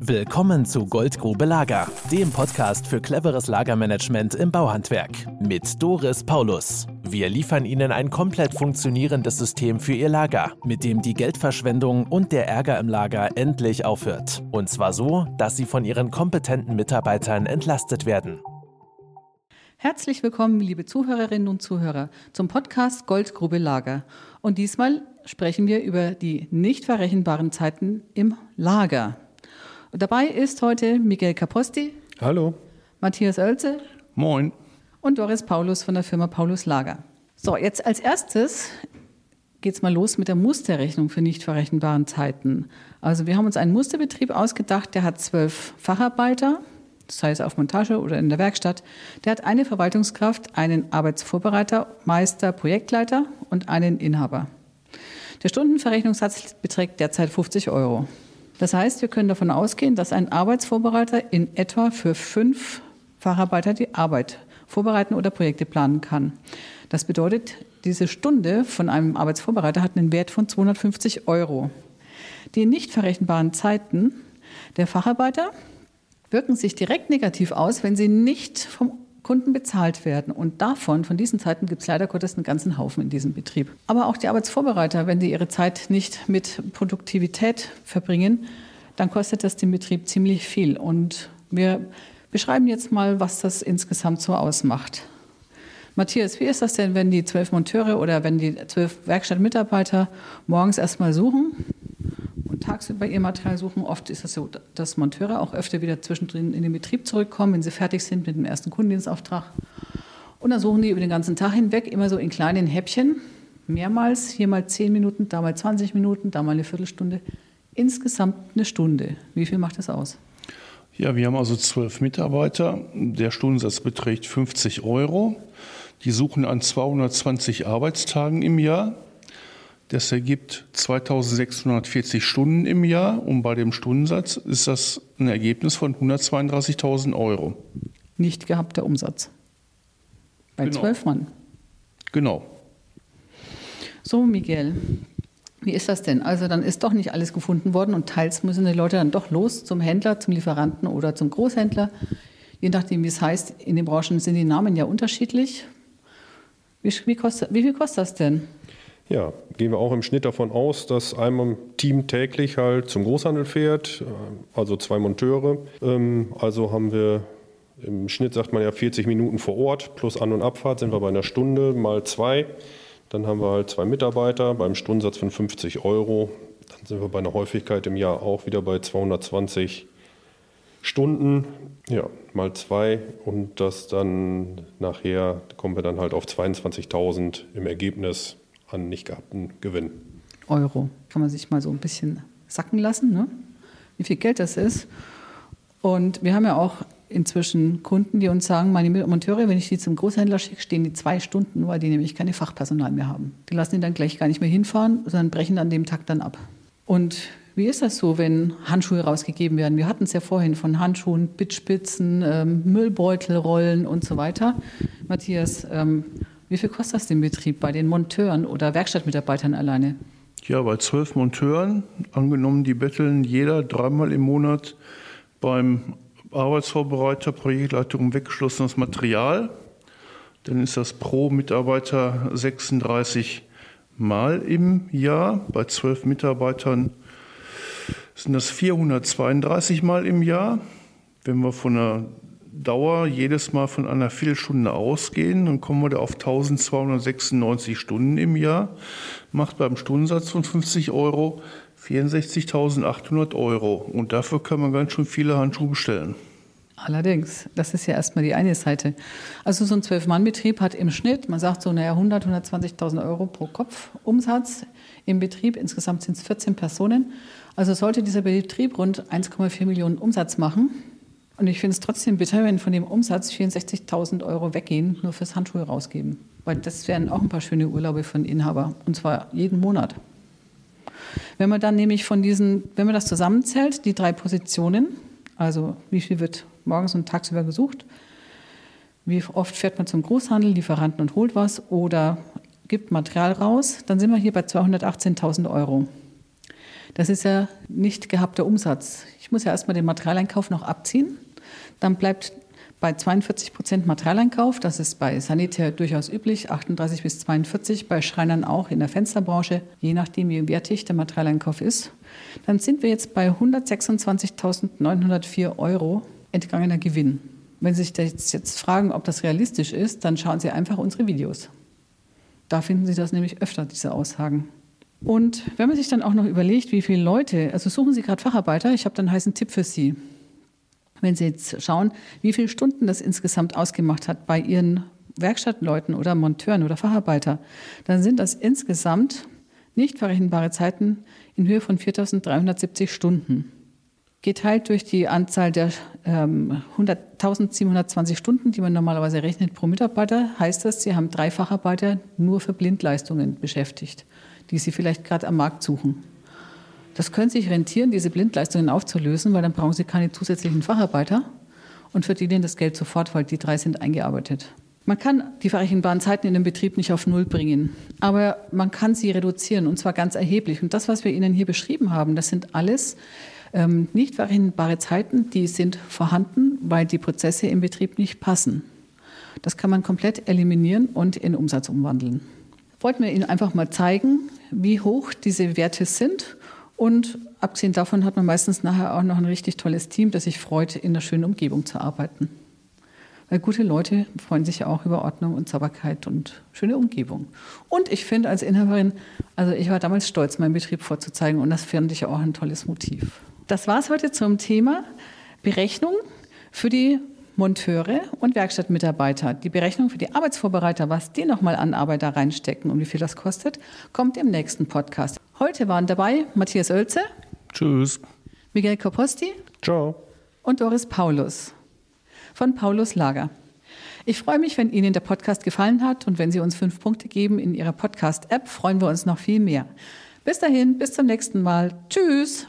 Willkommen zu Goldgrube Lager, dem Podcast für cleveres Lagermanagement im Bauhandwerk mit Doris Paulus. Wir liefern Ihnen ein komplett funktionierendes System für Ihr Lager, mit dem die Geldverschwendung und der Ärger im Lager endlich aufhört. Und zwar so, dass Sie von Ihren kompetenten Mitarbeitern entlastet werden. Herzlich willkommen, liebe Zuhörerinnen und Zuhörer, zum Podcast Goldgrube Lager. Und diesmal sprechen wir über die nicht verrechenbaren Zeiten im Lager. Dabei ist heute Miguel Caposti. Hallo. Matthias Oelze. Moin. Und Doris Paulus von der Firma Paulus Lager. So, jetzt als erstes geht es mal los mit der Musterrechnung für nicht verrechenbaren Zeiten. Also wir haben uns einen Musterbetrieb ausgedacht, der hat zwölf Facharbeiter, sei es auf Montage oder in der Werkstatt. Der hat eine Verwaltungskraft, einen Arbeitsvorbereiter, Meister, Projektleiter und einen Inhaber. Der Stundenverrechnungssatz beträgt derzeit 50 Euro. Das heißt, wir können davon ausgehen, dass ein Arbeitsvorbereiter in etwa für fünf Facharbeiter die Arbeit vorbereiten oder Projekte planen kann. Das bedeutet, diese Stunde von einem Arbeitsvorbereiter hat einen Wert von 250 Euro. Die nicht verrechenbaren Zeiten der Facharbeiter wirken sich direkt negativ aus, wenn sie nicht vom Kunden bezahlt werden. Und davon, von diesen Zeiten, gibt es leider Gottes einen ganzen Haufen in diesem Betrieb. Aber auch die Arbeitsvorbereiter, wenn sie ihre Zeit nicht mit Produktivität verbringen, dann kostet das den Betrieb ziemlich viel. Und wir beschreiben jetzt mal, was das insgesamt so ausmacht. Matthias, wie ist das denn, wenn die zwölf Monteure oder wenn die zwölf Werkstattmitarbeiter morgens erstmal suchen tagsüber ihr Material suchen. Oft ist es so, dass Monteure auch öfter wieder zwischendrin in den Betrieb zurückkommen, wenn sie fertig sind mit dem ersten Kundendienstauftrag. Und dann suchen die über den ganzen Tag hinweg immer so in kleinen Häppchen, mehrmals, hier mal 10 Minuten, da mal 20 Minuten, da mal eine Viertelstunde. Insgesamt eine Stunde. Wie viel macht das aus? Ja, wir haben also zwölf Mitarbeiter. Der Stundensatz beträgt 50 Euro. Die suchen an 220 Arbeitstagen im Jahr. Das ergibt 2640 Stunden im Jahr und bei dem Stundensatz ist das ein Ergebnis von 132.000 Euro. Nicht gehabter Umsatz. Bei genau. zwölf Mann. Genau. So, Miguel, wie ist das denn? Also dann ist doch nicht alles gefunden worden und teils müssen die Leute dann doch los zum Händler, zum Lieferanten oder zum Großhändler. Je nachdem, wie es heißt, in den Branchen sind die Namen ja unterschiedlich. Wie, wie, kostet, wie viel kostet das denn? Ja, gehen wir auch im Schnitt davon aus, dass einmal Team täglich halt zum Großhandel fährt, äh, also zwei Monteure. Ähm, also haben wir im Schnitt, sagt man ja, 40 Minuten vor Ort plus An- und Abfahrt sind wir bei einer Stunde mal zwei. Dann haben wir halt zwei Mitarbeiter beim Stundensatz von 50 Euro. Dann sind wir bei einer Häufigkeit im Jahr auch wieder bei 220 Stunden, ja, mal zwei und das dann nachher kommen wir dann halt auf 22.000 im Ergebnis an nicht gehabten Gewinn. Euro. Kann man sich mal so ein bisschen sacken lassen, ne? wie viel Geld das ist. Und wir haben ja auch inzwischen Kunden, die uns sagen, meine Monteure, wenn ich die zum Großhändler schicke, stehen die zwei Stunden, weil die nämlich keine Fachpersonal mehr haben. Die lassen die dann gleich gar nicht mehr hinfahren, sondern brechen an dem Tag dann ab. Und wie ist das so, wenn Handschuhe rausgegeben werden? Wir hatten es ja vorhin von Handschuhen, Bitspitzen, ähm, Müllbeutelrollen und so weiter. Matthias, ähm, wie viel kostet das den Betrieb bei den Monteuren oder Werkstattmitarbeitern alleine? Ja, bei zwölf Monteuren, angenommen, die betteln jeder dreimal im Monat beim Arbeitsvorbereiter, Projektleitung weggeschlossenes Material. Dann ist das pro Mitarbeiter 36 Mal im Jahr. Bei zwölf Mitarbeitern sind das 432 Mal im Jahr. Wenn wir von einer Dauer jedes Mal von einer Viertelstunde ausgehen, dann kommen wir da auf 1296 Stunden im Jahr, macht beim Stundensatz von 50 Euro 64.800 Euro. Und dafür kann man ganz schön viele Handschuhe bestellen. Allerdings, das ist ja erstmal die eine Seite. Also so ein Zwölf-Mann-Betrieb hat im Schnitt, man sagt so, naja, 100, 120.000 Euro pro Kopf Umsatz im Betrieb. Insgesamt sind es 14 Personen. Also sollte dieser Betrieb rund 1,4 Millionen Umsatz machen, und ich finde es trotzdem bitter, wenn von dem Umsatz 64.000 Euro weggehen, nur fürs Handschuhe rausgeben. Weil das wären auch ein paar schöne Urlaube von Inhaber. Und zwar jeden Monat. Wenn man dann nämlich von diesen, wenn man das zusammenzählt, die drei Positionen, also wie viel wird morgens und tagsüber gesucht, wie oft fährt man zum Großhandel, Lieferanten und holt was oder gibt Material raus, dann sind wir hier bei 218.000 Euro. Das ist ja nicht gehabter Umsatz. Ich muss ja erstmal den Materialeinkauf noch abziehen. Dann bleibt bei 42 Prozent Materialeinkauf, das ist bei Sanitär durchaus üblich, 38 bis 42, bei Schreinern auch in der Fensterbranche, je nachdem, wie wertig der Materialeinkauf ist. Dann sind wir jetzt bei 126.904 Euro entgangener Gewinn. Wenn Sie sich jetzt fragen, ob das realistisch ist, dann schauen Sie einfach unsere Videos. Da finden Sie das nämlich öfter, diese Aussagen. Und wenn man sich dann auch noch überlegt, wie viele Leute, also suchen Sie gerade Facharbeiter, ich habe dann einen heißen Tipp für Sie. Wenn Sie jetzt schauen, wie viele Stunden das insgesamt ausgemacht hat bei Ihren Werkstattleuten oder Monteuren oder Facharbeiter, dann sind das insgesamt nicht verrechenbare Zeiten in Höhe von 4.370 Stunden. Geteilt durch die Anzahl der ähm, 1.720 Stunden, die man normalerweise rechnet pro Mitarbeiter, heißt das, Sie haben drei Facharbeiter nur für Blindleistungen beschäftigt, die Sie vielleicht gerade am Markt suchen. Das könnte sich rentieren, diese Blindleistungen aufzulösen, weil dann brauchen Sie keine zusätzlichen Facharbeiter und verdienen das Geld sofort, weil die drei sind eingearbeitet. Man kann die verrechenbaren Zeiten in dem Betrieb nicht auf Null bringen, aber man kann sie reduzieren und zwar ganz erheblich. Und das, was wir Ihnen hier beschrieben haben, das sind alles ähm, nicht verrechenbare Zeiten, die sind vorhanden, weil die Prozesse im Betrieb nicht passen. Das kann man komplett eliminieren und in Umsatz umwandeln. Wollten wir Ihnen einfach mal zeigen, wie hoch diese Werte sind und abgesehen davon hat man meistens nachher auch noch ein richtig tolles Team, das sich freut, in einer schönen Umgebung zu arbeiten. Weil gute Leute freuen sich ja auch über Ordnung und Sauberkeit und schöne Umgebung. Und ich finde als Inhaberin, also ich war damals stolz, meinen Betrieb vorzuzeigen und das fand ich auch ein tolles Motiv. Das war es heute zum Thema Berechnung für die Monteure und Werkstattmitarbeiter. Die Berechnung für die Arbeitsvorbereiter, was die nochmal an Arbeit da reinstecken und wie viel das kostet, kommt im nächsten Podcast. Heute waren dabei Matthias Oelze. Tschüss. Miguel Koposti. Ciao. Und Doris Paulus von Paulus Lager. Ich freue mich, wenn Ihnen der Podcast gefallen hat und wenn Sie uns fünf Punkte geben in Ihrer Podcast-App, freuen wir uns noch viel mehr. Bis dahin, bis zum nächsten Mal. Tschüss.